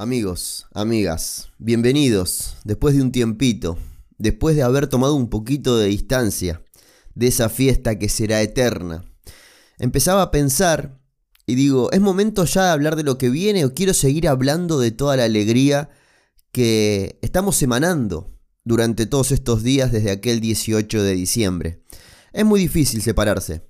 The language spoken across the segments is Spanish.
Amigos, amigas, bienvenidos después de un tiempito, después de haber tomado un poquito de distancia de esa fiesta que será eterna. Empezaba a pensar y digo, ¿es momento ya de hablar de lo que viene o quiero seguir hablando de toda la alegría que estamos emanando durante todos estos días desde aquel 18 de diciembre? Es muy difícil separarse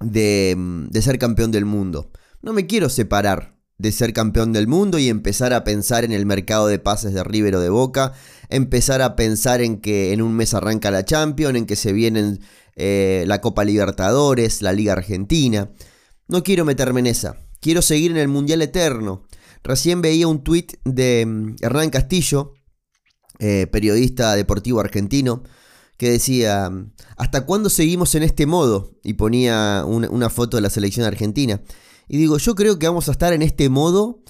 de, de ser campeón del mundo. No me quiero separar de ser campeón del mundo y empezar a pensar en el mercado de pases de River o de Boca, empezar a pensar en que en un mes arranca la Champions, en que se vienen eh, la Copa Libertadores, la Liga Argentina. No quiero meterme en esa, quiero seguir en el Mundial Eterno. Recién veía un tuit de mm, Hernán Castillo, eh, periodista deportivo argentino, que decía, ¿hasta cuándo seguimos en este modo? Y ponía una foto de la selección argentina. Y digo, yo creo que vamos a estar en este modo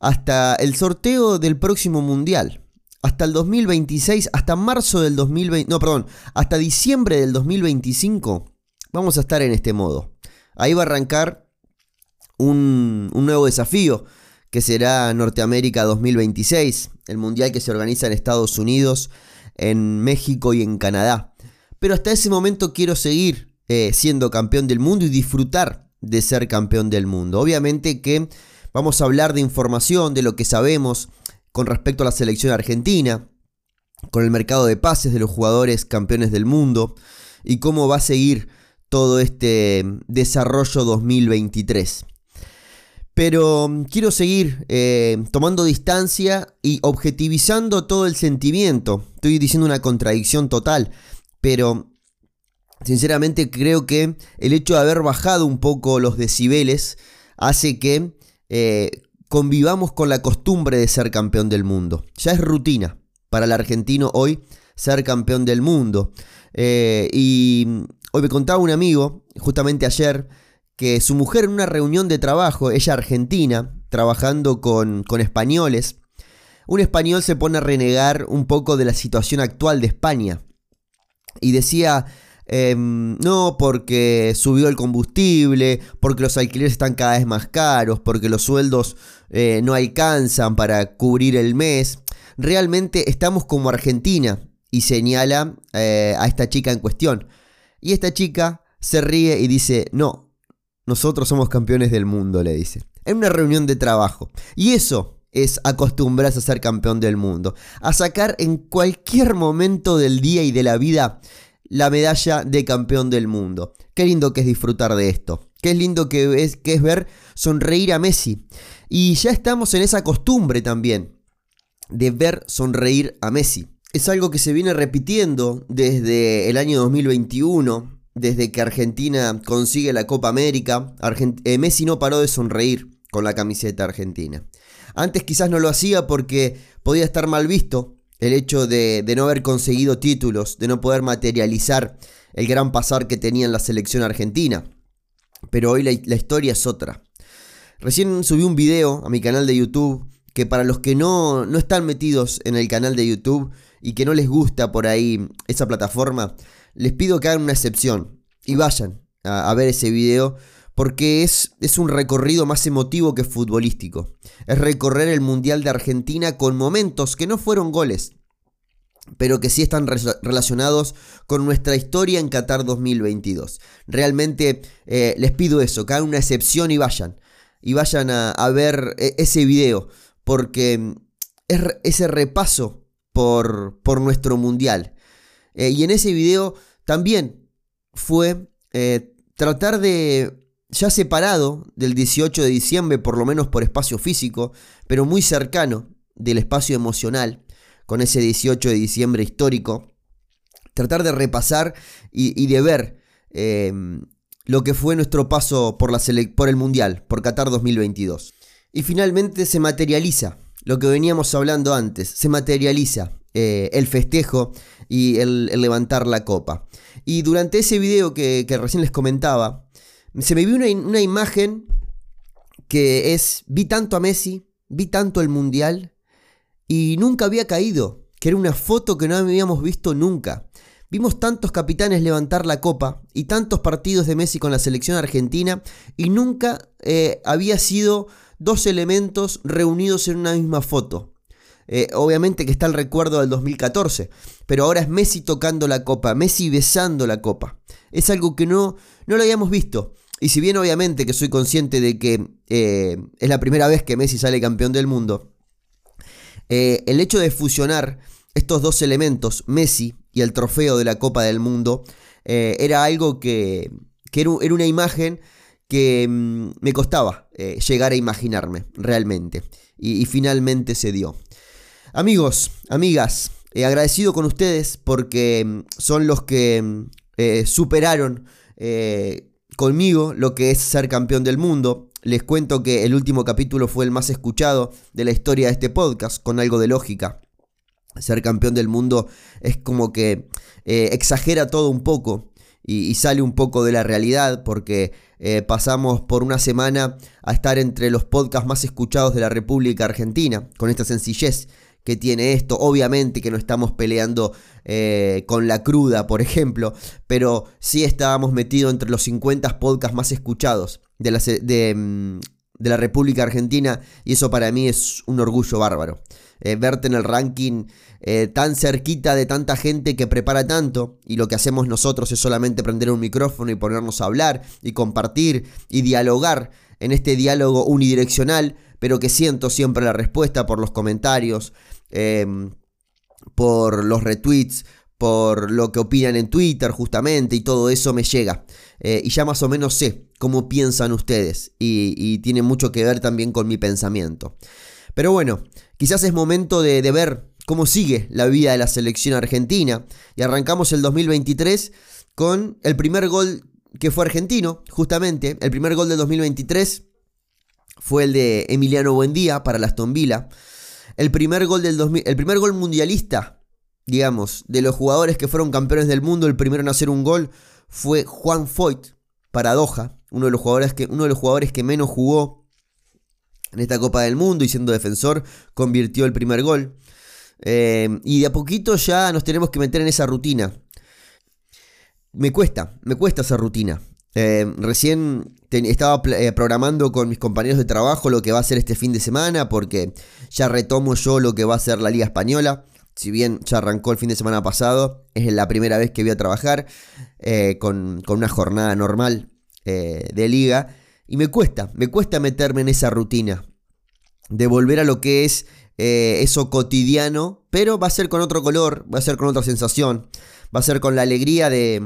hasta el sorteo del próximo mundial. Hasta el 2026, hasta marzo del 2020, no, perdón, hasta diciembre del 2025, vamos a estar en este modo. Ahí va a arrancar un, un nuevo desafío, que será Norteamérica 2026, el mundial que se organiza en Estados Unidos, en México y en Canadá. Pero hasta ese momento quiero seguir eh, siendo campeón del mundo y disfrutar de ser campeón del mundo. Obviamente que vamos a hablar de información, de lo que sabemos con respecto a la selección argentina, con el mercado de pases de los jugadores campeones del mundo y cómo va a seguir todo este desarrollo 2023. Pero mm, quiero seguir eh, tomando distancia y objetivizando todo el sentimiento. Estoy diciendo una contradicción total, pero Sinceramente creo que el hecho de haber bajado un poco los decibeles hace que eh, convivamos con la costumbre de ser campeón del mundo. Ya es rutina para el argentino hoy ser campeón del mundo. Eh, y hoy me contaba un amigo, justamente ayer, que su mujer en una reunión de trabajo, ella argentina, trabajando con, con españoles, un español se pone a renegar un poco de la situación actual de España. Y decía, Em, no porque subió el combustible, porque los alquileres están cada vez más caros, porque los sueldos eh, no alcanzan para cubrir el mes. Realmente estamos como Argentina y señala eh, a esta chica en cuestión. Y esta chica se ríe y dice, no, nosotros somos campeones del mundo, le dice. En una reunión de trabajo. Y eso es acostumbrarse a ser campeón del mundo. A sacar en cualquier momento del día y de la vida la medalla de campeón del mundo. Qué lindo que es disfrutar de esto. Qué lindo que es, ver sonreír a Messi. Y ya estamos en esa costumbre también de ver sonreír a Messi. Es algo que se viene repitiendo desde el año 2021, desde que Argentina consigue la Copa América. Eh, Messi no paró de sonreír con la camiseta argentina. Antes quizás no lo hacía porque podía estar mal visto el hecho de, no haber conseguido títulos, de no poder materializar el gran pasar que tenía en la selección argentina. Pero hoy la, historia es otra. Recién subí un video a mi canal de YouTube que para los que no, no están metidos en el canal de YouTube y que no les gusta por ahí esa plataforma, les pido que hagan una excepción y vayan a, a ver ese video porque es, es, un recorrido más emotivo que futbolístico. Es recorrer el Mundial de Argentina con momentos que no fueron goles, pero que sí están relacionados con nuestra historia en Qatar 2022. Realmente eh, les pido eso, que hagan una excepción y vayan. Y vayan a, ver eh, ese video, porque es ese repaso por, por nuestro Mundial. Eh, y en ese video también fue tratar de ya separado del 18 de diciembre, por lo menos por espacio físico, pero muy cercano del espacio emocional, con ese 18 de diciembre histórico, tratar de repasar y, de ver eh, lo que fue nuestro paso por, la por el Mundial, por Qatar 2022. Y finalmente se materializa lo que veníamos hablando antes, se materializa eh, el festejo y el, levantar la copa. Y durante ese video que recién les comentaba, se me vio una, imagen que es, vi tanto a Messi, vi tanto el Mundial y nunca había caído, que era una foto que no habíamos visto nunca. Vimos tantos capitanes levantar la copa y tantos partidos de Messi con la selección argentina y nunca eh, había sido dos elementos reunidos en una misma foto. Eh, obviamente que está el recuerdo del 2014, pero ahora es Messi tocando la copa, Messi besando la copa. Es algo que no, no lo habíamos visto. Y si bien obviamente que soy consciente de que eh, es la primera vez que Messi sale campeón del mundo, eh, el hecho de fusionar estos dos elementos, Messi y el trofeo de la Copa del Mundo, era algo que, era, una imagen que mm, me costaba llegar a imaginarme realmente. y finalmente se dio. Amigos, amigas, eh, agradecido con ustedes porque mm, son los que mm, eh, superaron eh, conmigo lo que es ser campeón del mundo. Les cuento que el último capítulo fue el más escuchado de la historia de este podcast, con algo de lógica. Ser campeón del mundo es como que exagera todo un poco y, sale un poco de la realidad porque pasamos por una semana a estar entre los podcasts más escuchados de la República Argentina, con esta sencillez que tiene esto. Obviamente que no estamos peleando eh, con la cruda, por ejemplo, pero sí estábamos metidos entre los 50 podcasts más escuchados de la, mm, de, la República Argentina y eso para mí es un orgullo bárbaro. Eh, verte en el ranking eh, tan cerquita de tanta gente que prepara tanto y lo que hacemos nosotros es solamente prender un micrófono y ponernos a hablar y compartir y dialogar en este diálogo unidireccional, pero que siento siempre la respuesta por los comentarios, Em, por los retweets, por lo que opinan en Twitter justamente y todo eso me llega. Eh, y ya más o menos sé cómo piensan ustedes y, tiene mucho que ver también con mi pensamiento. Pero bueno, quizás es momento de, de ver cómo sigue la vida de la selección argentina y arrancamos el 2023 con el primer gol que fue argentino, justamente, el primer gol del 2023 fue el de Emiliano Buendía para la Aston Villa. El primer gol del el primer gol mundialista, digamos, de los jugadores que fueron campeones del mundo, el primero en hacer un gol fue Juan Foyt para Doha, uno de los jugadores que, uno de los jugadores que menos jugó en esta Copa del Mundo y siendo defensor, convirtió el primer gol. Eh, y de a poquito ya nos tenemos que meter en esa rutina. Me cuesta, me cuesta esa rutina. Eh, recién estaba eh, programando con mis compañeros de trabajo lo que va a ser este fin de semana porque ya retomo yo lo que va a ser la Liga Española. Si bien ya arrancó el fin de semana pasado, es la primera vez que voy a trabajar eh, con, una jornada normal de liga. Y me cuesta, me cuesta meterme en esa rutina. De volver a lo que es eso cotidiano, pero va a ser con otro color, va a ser con otra sensación, va a ser con la alegría de,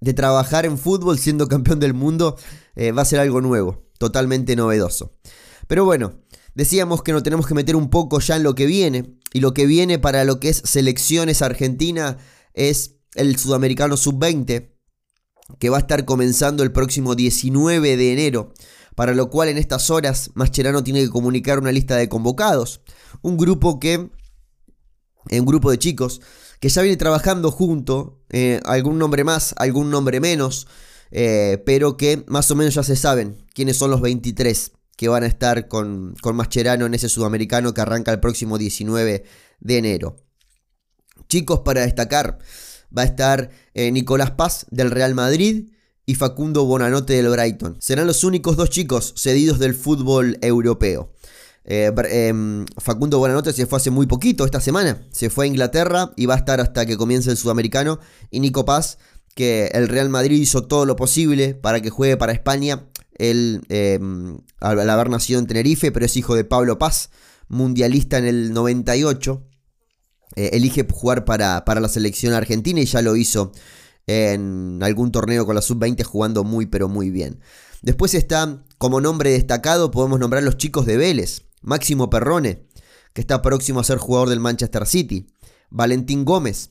de trabajar en fútbol siendo campeón del mundo eh, va a ser algo nuevo, totalmente novedoso. Pero bueno, decíamos que nos tenemos que meter un poco ya en lo que viene. Y lo que viene para lo que es selecciones argentina es el sudamericano sub-20, que va a estar comenzando el próximo 19 de enero. Para lo cual en estas horas Mascherano tiene que comunicar una lista de convocados. Un grupo que... Un grupo de chicos que ya viene trabajando junto, eh, algún nombre más, algún nombre menos, eh, pero que más o menos ya se saben quiénes son los 23 que van a estar con, con Mascherano en ese sudamericano que arranca el próximo 19 de enero. Chicos, para destacar, va a estar eh, Nicolás Paz del Real Madrid y Facundo Bonanote del Brighton. Serán los únicos dos chicos cedidos del fútbol europeo. Eh, em, Facundo se fue hace muy poquito, esta semana. Se fue a Inglaterra y va a estar hasta que comience el sudamericano. Y Nico Paz, que el Real Madrid hizo todo lo posible para que juegue para España. Él, em, al haber nacido en Tenerife, pero es hijo de Pablo Paz, mundialista en el 98. Eh, elige jugar para, para la selección argentina y ya lo hizo en algún torneo con la sub-20 jugando muy pero muy bien. Después está como nombre destacado, podemos nombrar los chicos de Vélez. Máximo Perrone, que está próximo a ser jugador del Manchester City. Valentín Gómez,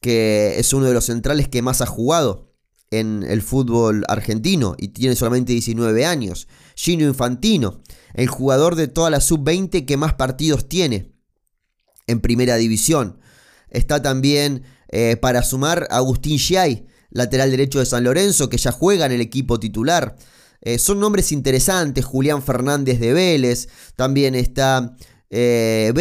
que es uno de los centrales que más ha jugado en el fútbol argentino y tiene solamente 19 años. Gino Infantino, el jugador de toda la sub-20 que más partidos tiene en primera división. Está también eh, para sumar Agustín Giai, lateral derecho de San Lorenzo, que ya juega en el equipo titular. Eh, son nombres interesantes, Julián Fernández de Vélez, también está eh,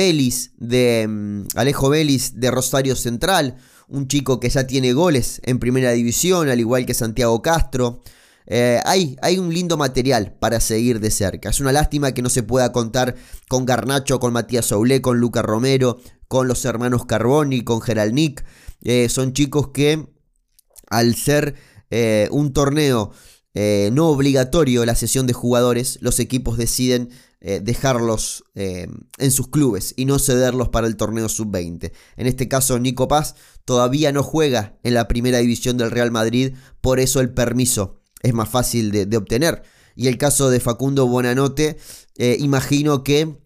de mm, Alejo Vélez de Rosario Central, un chico que ya tiene goles en primera división, al igual que Santiago Castro. eh, hay, hay, un lindo material para seguir de cerca. Es una lástima que no se pueda contar con Garnacho, con Matías Soule, con Luca Romero, con los hermanos Carboni, con Gerald Nick. Eh, son chicos que al ser un torneo no obligatorio la sesión de jugadores, los equipos deciden dejarlos en sus clubes y no cederlos para el torneo sub-20. En este caso, Nico Paz todavía no juega en la primera división del Real Madrid, por eso el permiso es más fácil de, obtener. Y el caso de Facundo Bonanote, eh, imagino que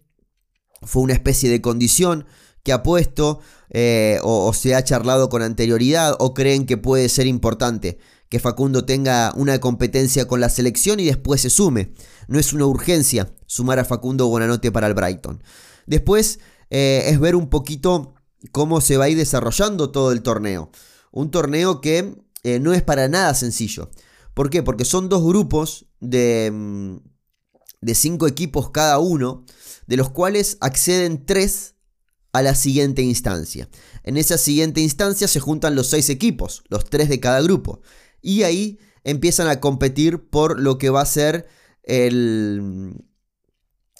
fue una especie de condición que ha puesto eh, o, se ha charlado con anterioridad o creen que puede ser importante que Facundo tenga una competencia con la selección y después se sume. No es una urgencia sumar a Facundo Bonanote para el Brighton. Después eh, es ver un poquito cómo se va a ir desarrollando todo el torneo. Un torneo que no es para nada sencillo. ¿Por qué? Porque son dos grupos de, mm, de cinco equipos cada uno, de los cuales acceden tres a la siguiente instancia. En esa siguiente instancia se juntan los seis equipos, los tres de cada grupo. Y ahí empiezan a competir por lo que va a ser el,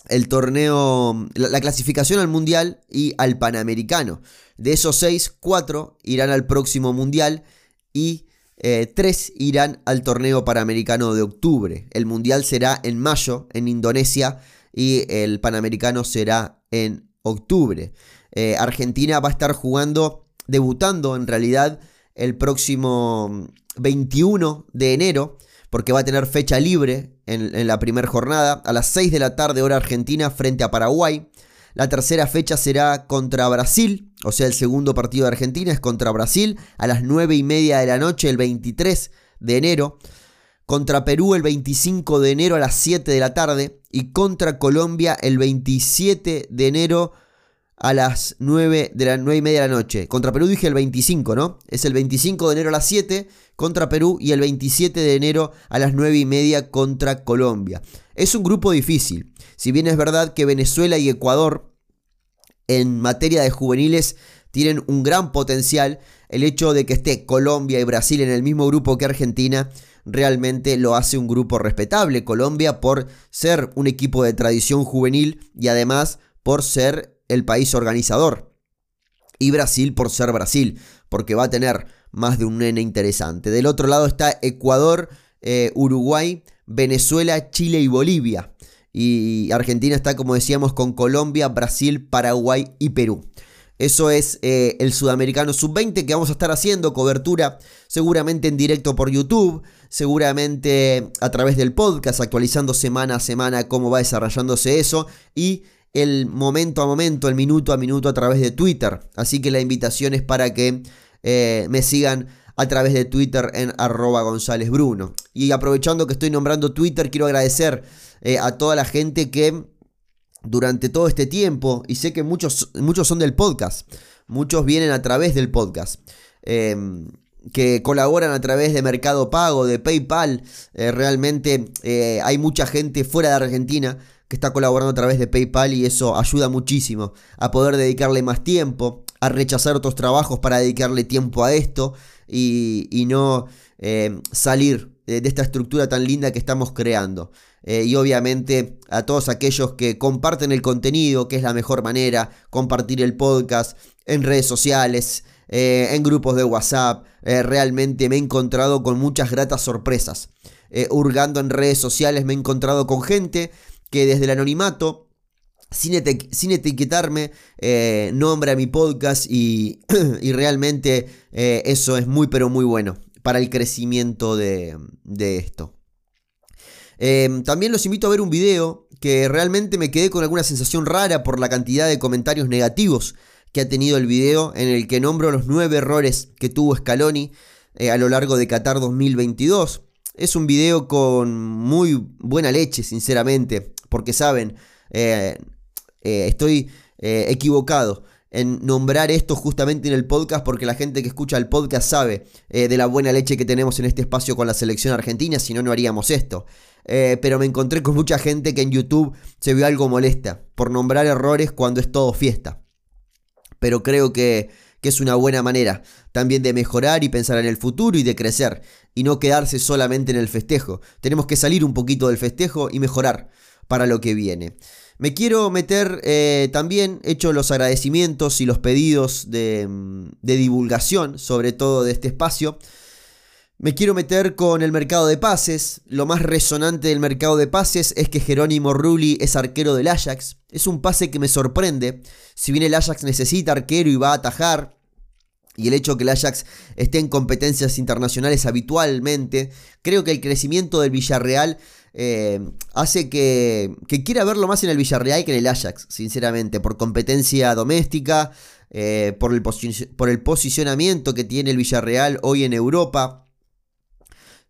el torneo, la, la, clasificación al mundial y al panamericano. De esos seis, cuatro irán al próximo mundial y eh, tres irán al torneo panamericano de octubre. El mundial será en mayo en Indonesia y el panamericano será en octubre. Eh, Argentina va a estar jugando, debutando en realidad el próximo 21 de enero, porque va a tener fecha libre en, la primera jornada, a las 6 de la tarde hora argentina frente a Paraguay. La tercera fecha será contra Brasil, o sea, el segundo partido de Argentina es contra Brasil a las 9 y media de la noche, el 23 de enero. Contra Perú el 25 de enero a las 7 de la tarde. Y contra Colombia el 27 de enero a las 9, de la 9 y media de la noche. Contra Perú dije el 25, ¿no? Es el 25 de enero a las 7 contra Perú y el 27 de enero a las 9 y media contra Colombia. Es un grupo difícil. Si bien es verdad que Venezuela y Ecuador en materia de juveniles tienen un gran potencial, el hecho de que esté Colombia y Brasil en el mismo grupo que Argentina realmente lo hace un grupo respetable. Colombia por ser un equipo de tradición juvenil y además por ser el país organizador. Y Brasil por ser Brasil, porque va a tener más de un nene interesante. Del otro lado está Ecuador, eh, Uruguay, Venezuela, Chile y Bolivia. Y Argentina está, como decíamos, con Colombia, Brasil, Paraguay y Perú. Eso es eh, el Sudamericano Sub-20 que vamos a estar haciendo cobertura seguramente en directo por YouTube, seguramente a través del podcast, actualizando semana a semana cómo va desarrollándose eso y el momento a momento, el minuto a minuto a través de Twitter. Así que la invitación es para que eh, me sigan a través de Twitter en arroba González Bruno. Y aprovechando que estoy nombrando Twitter, quiero agradecer eh, a toda la gente que durante todo este tiempo, y sé que muchos, muchos son del podcast, muchos vienen a través del podcast. Em, que colaboran a través de Mercado Pago, de PayPal. Eh, realmente hay mucha gente fuera de Argentina que está colaborando a través de PayPal y eso ayuda muchísimo a poder dedicarle más tiempo, a rechazar otros trabajos para dedicarle tiempo a esto y, no salir de esta estructura tan linda que estamos creando. Eh, y obviamente a todos aquellos que comparten el contenido, que es la mejor manera, compartir el podcast en redes sociales, eh, en grupos de WhatsApp. Eh, realmente me he encontrado con muchas gratas sorpresas. hurgando en redes sociales me he encontrado con gente que desde el anonimato, sin, etiquetarme, nombra mi podcast y, realmente eso es muy pero muy bueno para el crecimiento de, de esto. Em, también los invito a ver un video que realmente me quedé con alguna sensación rara por la cantidad de comentarios negativos que ha tenido el video en el que nombro los nueve errores que tuvo Scaloni eh, a lo largo de Qatar 2022. Es un video con muy buena leche, sinceramente, porque saben, eh, eh, estoy equivocado en nombrar esto justamente en el podcast porque la gente que escucha el podcast sabe eh, de la buena leche que tenemos en este espacio con la selección argentina, si no, no haríamos esto. Eh, pero me encontré con mucha gente que en YouTube se vio algo molesta por nombrar errores cuando es todo fiesta. Pero creo que, que es una buena manera también de mejorar y pensar en el futuro y de crecer, y no quedarse solamente en el festejo. Tenemos que salir un poquito del festejo y mejorar para lo que viene. Me quiero meter eh, también, hecho los agradecimientos y los pedidos de, de divulgación, sobre todo de este espacio. Me quiero meter con el mercado de pases. Lo más resonante del mercado de pases es que Jerónimo Rulli es arquero del Ajax. Es un pase que me sorprende. Si bien el Ajax necesita arquero y va a atajar, y el hecho que el Ajax esté en competencias internacionales habitualmente, creo que el crecimiento del Villarreal eh, hace que, quiera verlo más en el Villarreal que en el Ajax, sinceramente, por competencia doméstica, eh, por, el por el posicionamiento que tiene el Villarreal hoy en Europa.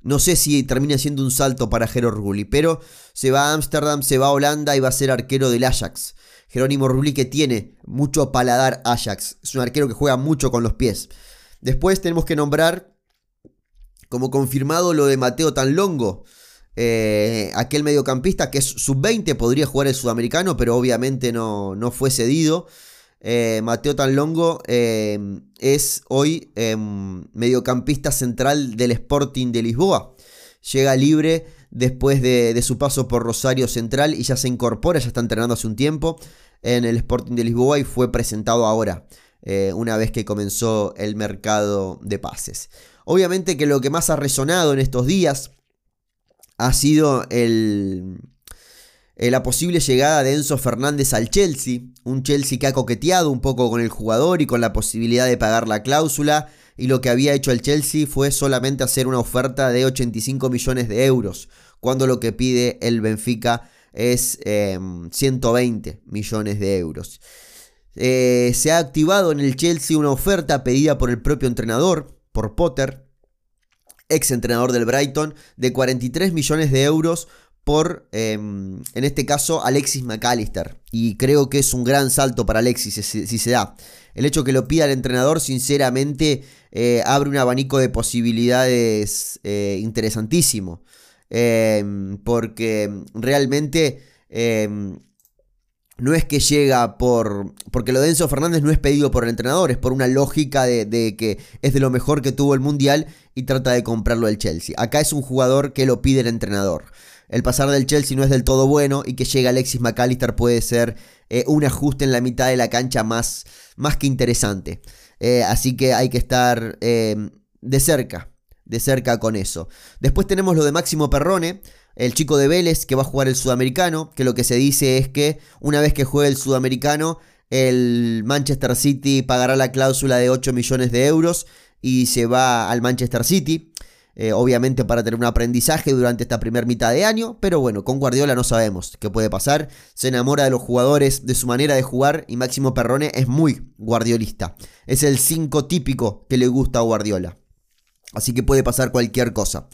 No sé si termina siendo un salto para Jero Rulli, pero se va a Ámsterdam, se va a Holanda y va a ser arquero del Ajax. Jerónimo Rulli que tiene mucho paladar Ajax. Es un arquero que juega mucho con los pies. Después tenemos que nombrar como confirmado lo de Mateo Tanlongo. Eh, aquel mediocampista que es sub-20, podría jugar el sudamericano, pero obviamente no, no fue cedido. Eh, Mateo Tanlongo eh, es hoy em, mediocampista central del Sporting de Lisboa. Llega libre después de, su paso por Rosario Central y ya se incorpora, ya está entrenando hace un tiempo en el Sporting de Lisboa y fue presentado ahora, una vez que comenzó el mercado de pases. Obviamente que lo que más ha resonado en estos días ha sido el, eh, la posible llegada de Enzo Fernández al Chelsea, un Chelsea que ha coqueteado un poco con el jugador y con la posibilidad de pagar la cláusula, y lo que había hecho el Chelsea fue solamente hacer una oferta de 85 millones de euros, cuando lo que pide el Benfica es 120 em, millones de euros. Eh, se ha activado en el Chelsea una oferta pedida por el propio entrenador, por Potter, ex entrenador del Brighton, de 43 millones de euros por, em, en este caso, Alexis McAllister. Y creo que es un gran salto para Alexis si, se da. El hecho que lo pida el entrenador, sinceramente, eh, abre un abanico de posibilidades eh, interesantísimo. Em, porque realmente em, no es que llega por. Porque lo de Enzo Fernández no es pedido por el entrenador, es por una lógica de, que es de lo mejor que tuvo el mundial y trata de comprarlo el Chelsea. Acá es un jugador que lo pide el entrenador. El pasar del Chelsea no es del todo bueno y que llegue Alexis McAllister puede ser eh, un ajuste en la mitad de la cancha más, más que interesante. Eh, así que hay que estar eh, de cerca, de cerca con eso. Después tenemos lo de Máximo Perrone el chico de Vélez que va a jugar el sudamericano, que lo que se dice es que una vez que juegue el sudamericano, el Manchester City pagará la cláusula de 8 millones de euros y se va al Manchester City. Eh, obviamente para tener un aprendizaje durante esta primera mitad de año, pero bueno, con Guardiola no sabemos qué puede pasar. Se enamora de los jugadores, de su manera de jugar y Máximo Perrone es muy guardiolista. Es el 5 típico que le gusta a Guardiola. Así que puede pasar cualquier cosa.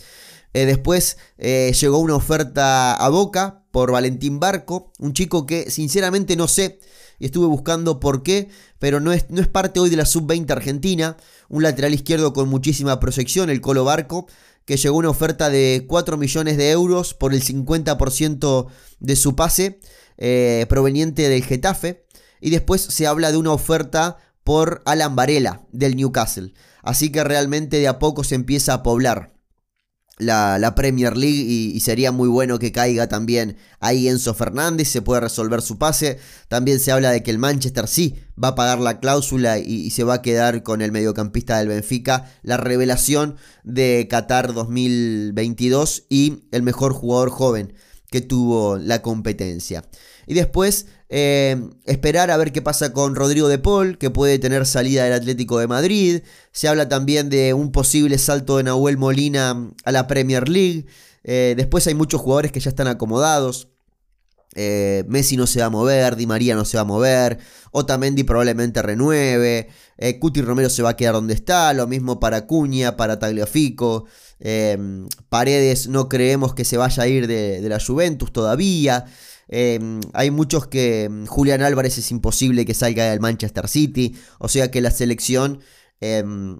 Eh, después eh, llegó una oferta a Boca por Valentín Barco, un chico que sinceramente no sé y estuve buscando por qué, pero no es, no es parte hoy de la sub-20 argentina, un lateral izquierdo con muchísima proyección, el Colo Barco, que llegó una oferta de 4 millones de euros por el 50% de su pase eh, proveniente del Getafe, y después se habla de una oferta por Alan Varela del Newcastle, así que realmente de a poco se empieza a poblar la, Premier League y, sería muy bueno que caiga también ahí Enzo Fernández, se puede resolver su pase. También se habla de que el Manchester sí va a pagar la cláusula y, se va a quedar con el mediocampista del Benfica, la revelación de Qatar 2022 y el mejor jugador joven que tuvo la competencia. Y después eh, esperar a ver qué pasa con Rodrigo de Paul, que puede tener salida del Atlético de Madrid. Se habla también de un posible salto de Nahuel Molina a la Premier League. Eh, después hay muchos jugadores que ya están acomodados. Eh, Messi no se va a mover, Di María no se va a mover, Otamendi probablemente renueve, Cuti Romero se va a quedar donde está, lo mismo para Cuña, para Tagliafico, Paredes no creemos que se vaya a ir de la Juventus todavía, Em, hay muchos que em, Julián Álvarez es imposible que salga del Manchester City. O sea que la selección em,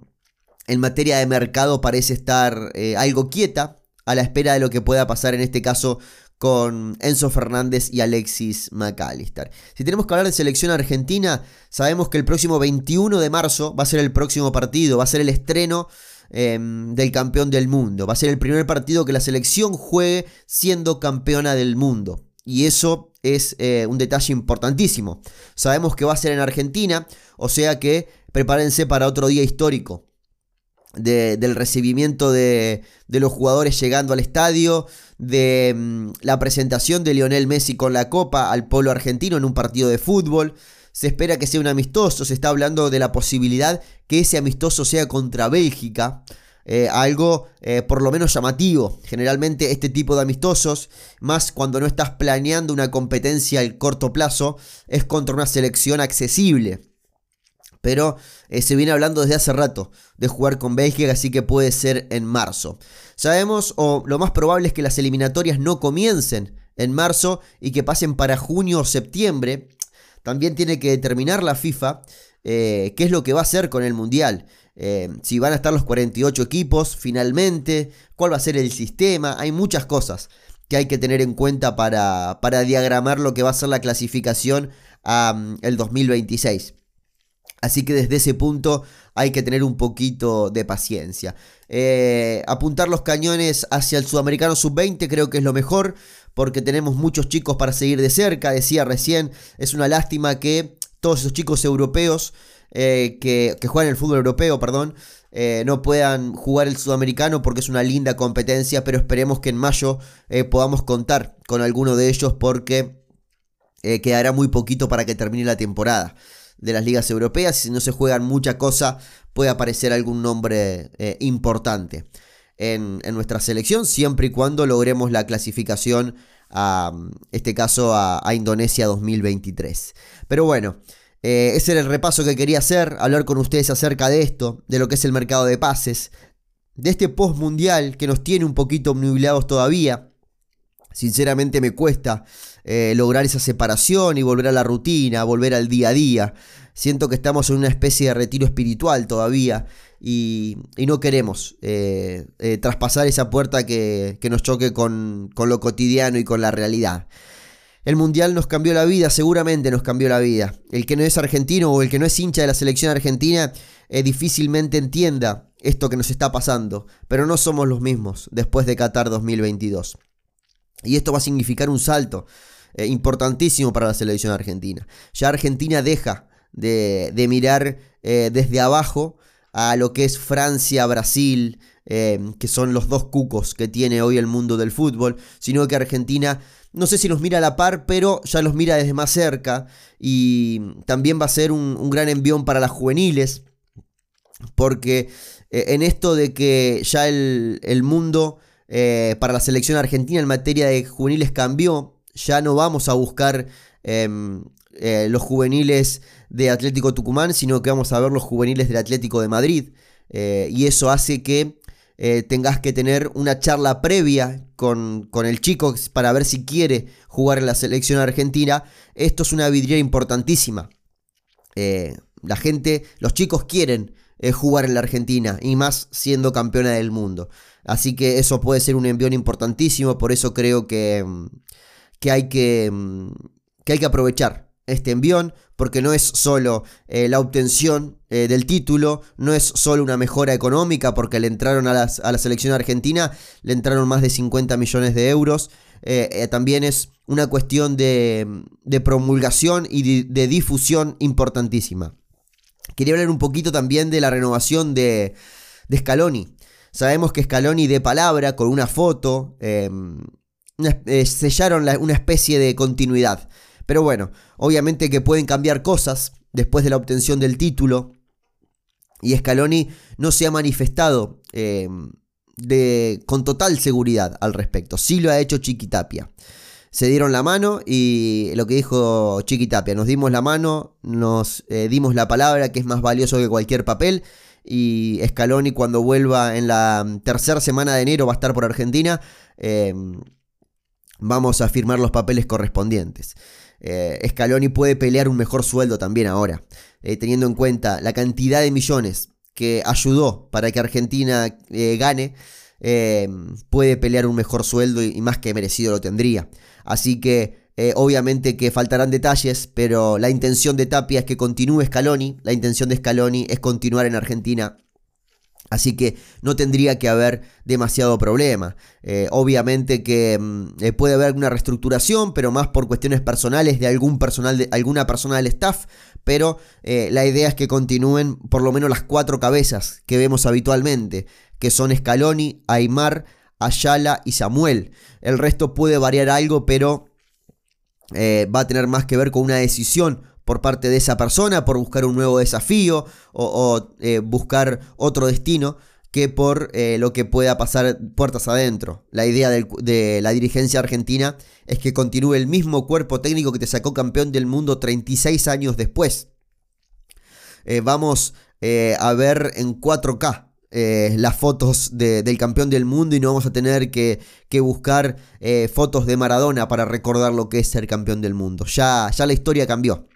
en materia de mercado parece estar eh, algo quieta a la espera de lo que pueda pasar en este caso con Enzo Fernández y Alexis McAllister. Si tenemos que hablar de selección argentina, sabemos que el próximo 21 de marzo va a ser el próximo partido, va a ser el estreno del campeón del mundo, va a ser el primer partido que la selección juegue siendo campeona del mundo. Y eso es eh, un detalle importantísimo. Sabemos que va a ser en Argentina, o sea que prepárense para otro día histórico del recibimiento de, los jugadores llegando al estadio, de mm, la presentación de Lionel Messi con la copa al polo argentino en un partido de fútbol. Se espera que sea un amistoso, se está hablando de la posibilidad que ese amistoso sea contra Bélgica. Eh, algo eh, por lo menos llamativo. Generalmente este tipo de amistosos, más cuando no estás planeando una competencia al corto plazo, es contra una selección accesible pero eh, se viene hablando desde hace rato de jugar con Bélgica, así que puede ser en marzo. Sabemos, o lo más probable es que las eliminatorias no comiencen en marzo y que pasen para junio o septiembre. También tiene que determinar la FIFA qué es lo que va a hacer con el Mundial. Eh, si van a estar los 48 equipos finalmente, cuál va a ser el sistema, hay muchas cosas que hay que tener en cuenta para, diagramar lo que va a ser la clasificación al 2026. Así que desde ese punto hay que tener un poquito de paciencia. Eh, apuntar los cañones hacia el sudamericano sub-20 creo que es lo mejor porque tenemos muchos chicos para seguir de cerca. Decía recién, es una lástima que todos esos chicos europeos eh, que, juegan el fútbol europeo, perdón, eh, no puedan jugar el sudamericano porque es una linda competencia, pero esperemos que en mayo podamos contar con alguno de ellos porque quedará muy poquito para que termine la temporada de las ligas europeas. Si no se juegan mucha cosa, puede aparecer algún nombre eh, importante en, nuestra selección, siempre y cuando logremos la clasificación a este caso a, Indonesia 2023. Pero bueno. Eh, ese era el repaso que quería hacer, hablar con ustedes acerca de esto, de lo que es el mercado de pases, de este post mundial que nos tiene un poquito nublados todavía. Sinceramente me cuesta eh, lograr esa separación y volver a la rutina, volver al día a día. Siento que estamos en una especie de retiro espiritual todavía y, no queremos eh, traspasar esa puerta que, nos choque con, lo cotidiano y con la realidad. El Mundial nos cambió la vida, seguramente nos cambió la vida. El que no es argentino o el que no es hincha de la selección argentina difícilmente entienda esto que nos está pasando, pero no somos los mismos después de Qatar 2022. Y esto va a significar un salto eh, importantísimo para la selección argentina. Ya Argentina deja de, mirar eh, desde abajo a lo que es Francia, Brasil, eh, que son los dos cucos que tiene hoy el mundo del fútbol, sino que Argentina, no sé si los mira a la par, pero ya los mira desde más cerca y también va a ser un, gran envión para las juveniles, porque en esto de que ya el, mundo para la selección argentina en materia de juveniles cambió, ya no vamos a buscar em, eh, los juveniles de Atlético Tucumán, sino que vamos a ver los juveniles del Atlético de Madrid. Eh, y eso hace que eh, tengas que tener una charla previa con, con, el chico para ver si quiere jugar en la selección argentina. Esto es una vidriera importantísima. la gente, los chicos quieren jugar en la Argentina y más siendo campeona del mundo. Así que eso puede ser un envión importantísimo, por eso creo que, em, que hay que, mm, que, hay que aprovechar este envión, porque no es solo eh, la obtención eh, del título, no es solo una mejora económica, porque le entraron a, la selección argentina, le entraron más de 50 millones de euros, eh, también es una cuestión de, promulgación y de, difusión importantísima. Quería hablar un poquito también de la renovación de, de Scaloni. Sabemos que Scaloni de palabra, con una foto, em, sellaron una especie de continuidad. Pero bueno, obviamente que pueden cambiar cosas después de la obtención del título. Y Scaloni no se ha manifestado em, con total seguridad al respecto. Sí lo ha hecho Chiquitapia. Se dieron la mano y lo que dijo Chiquitapia, nos dimos la mano, nos eh, dimos la palabra que es más valioso que cualquier papel. Y Scaloni cuando vuelva en la tercera semana de enero va a estar por Argentina. Em, vamos a firmar los papeles correspondientes. Eh, Scaloni puede pelear un mejor sueldo también ahora, eh, teniendo en cuenta la cantidad de millones que ayudó para que Argentina eh, gane. eh, puede pelear un mejor sueldo y, más que merecido lo tendría. Así que obviamente que faltarán detalles, pero la intención de Tapia es que continúe Scaloni, la intención de Scaloni es continuar en Argentina Así que no tendría que haber demasiado problema. Eh, obviamente que mm, eh, puede haber una reestructuración, pero más por cuestiones personales de, algún personal de alguna persona del staff. Pero eh, la idea es que continúen por lo menos las cuatro cabezas que vemos habitualmente, que son Scaloni, Aymar, Ayala y Samuel. El resto puede variar algo, pero va a tener más que ver con una decisión por parte de esa persona, por buscar un nuevo desafío o, eh, buscar otro destino que por eh, lo que pueda pasar puertas adentro. La idea de la dirigencia argentina es que continúe el mismo cuerpo técnico que te sacó campeón del mundo 36 años después. Eh, vamos a ver en 4K las fotos del campeón del mundo y no vamos a tener que, que buscar fotos de Maradona para recordar lo que es ser campeón del mundo. Ya, ya la historia cambió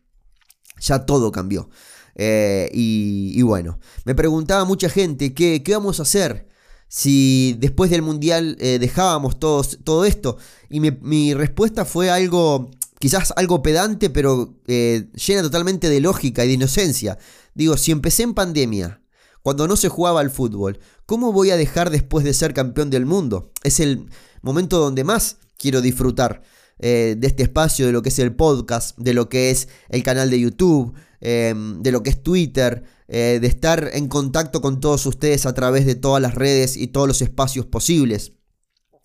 ya todo cambió. Eh, y, bueno, me preguntaba mucha gente, ¿qué, qué vamos a hacer? Si después del Mundial eh, dejábamos todo esto. Y mi, respuesta fue algo, quizás algo pedante, pero eh, llena totalmente de lógica y de inocencia. Digo, si empecé en pandemia, cuando no se jugaba al fútbol, ¿cómo voy a dejar después de ser campeón del mundo? Es el momento donde más quiero disfrutar. Eh, de este espacio, de lo que es el podcast, de lo que es el canal de YouTube, em, de lo que es Twitter, eh, de estar en contacto con todos ustedes a través de todas las redes y todos los espacios posibles.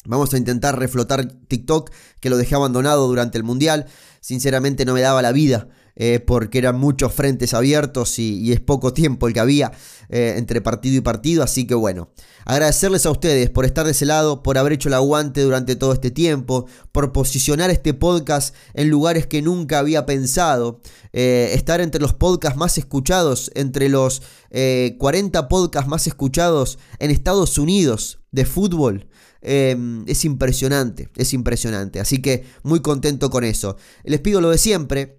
Vamos a intentar reflotar TikTok, que lo dejé abandonado durante el Mundial. Sinceramente no me daba la vida eh, porque eran muchos frentes abiertos y, es poco tiempo el que había eh, entre partido y partido, así que bueno, agradecerles a ustedes por estar de ese lado, por haber hecho el aguante durante todo este tiempo, por posicionar este podcast en lugares que nunca había pensado, eh, estar entre los podcasts más escuchados, entre los 40 podcasts más escuchados en Estados Unidos de fútbol. es impresionante, es impresionante. Así que muy contento con eso. Les pido lo de siempre.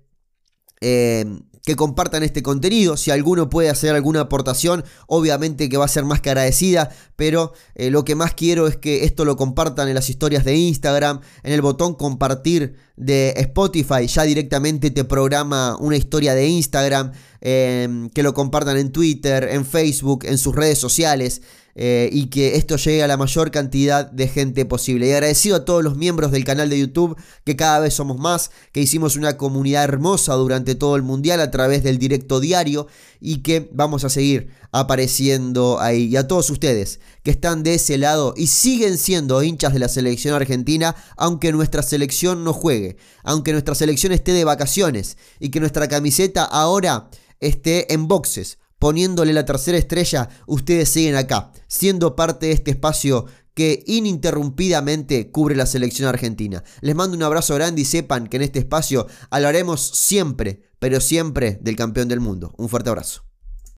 Eh, que compartan este contenido. Si alguno puede hacer alguna aportación, obviamente que va a ser más que agradecida. Pero eh, lo que más quiero es que esto lo compartan en las historias de Instagram, en el botón compartir de Spotify. Ya directamente te programa una historia de Instagram. Eh, que lo compartan en Twitter, en Facebook, en sus redes sociales. Eh, y que esto llegue a la mayor cantidad de gente posible. Y agradecido a todos los miembros del canal de YouTube, que cada vez somos más, que hicimos una comunidad hermosa durante todo el mundial a través del directo diario y que vamos a seguir apareciendo ahí. Y a todos ustedes que están de ese lado y siguen siendo hinchas de la selección argentina, aunque nuestra selección no juegue, aunque nuestra selección esté de vacaciones y que nuestra camiseta ahora esté en boxes poniéndole la tercera estrella, ustedes siguen acá, siendo parte de este espacio que ininterrumpidamente cubre la selección argentina. Les mando un abrazo grande y sepan que en este espacio hablaremos siempre, pero siempre del campeón del mundo. Un fuerte abrazo.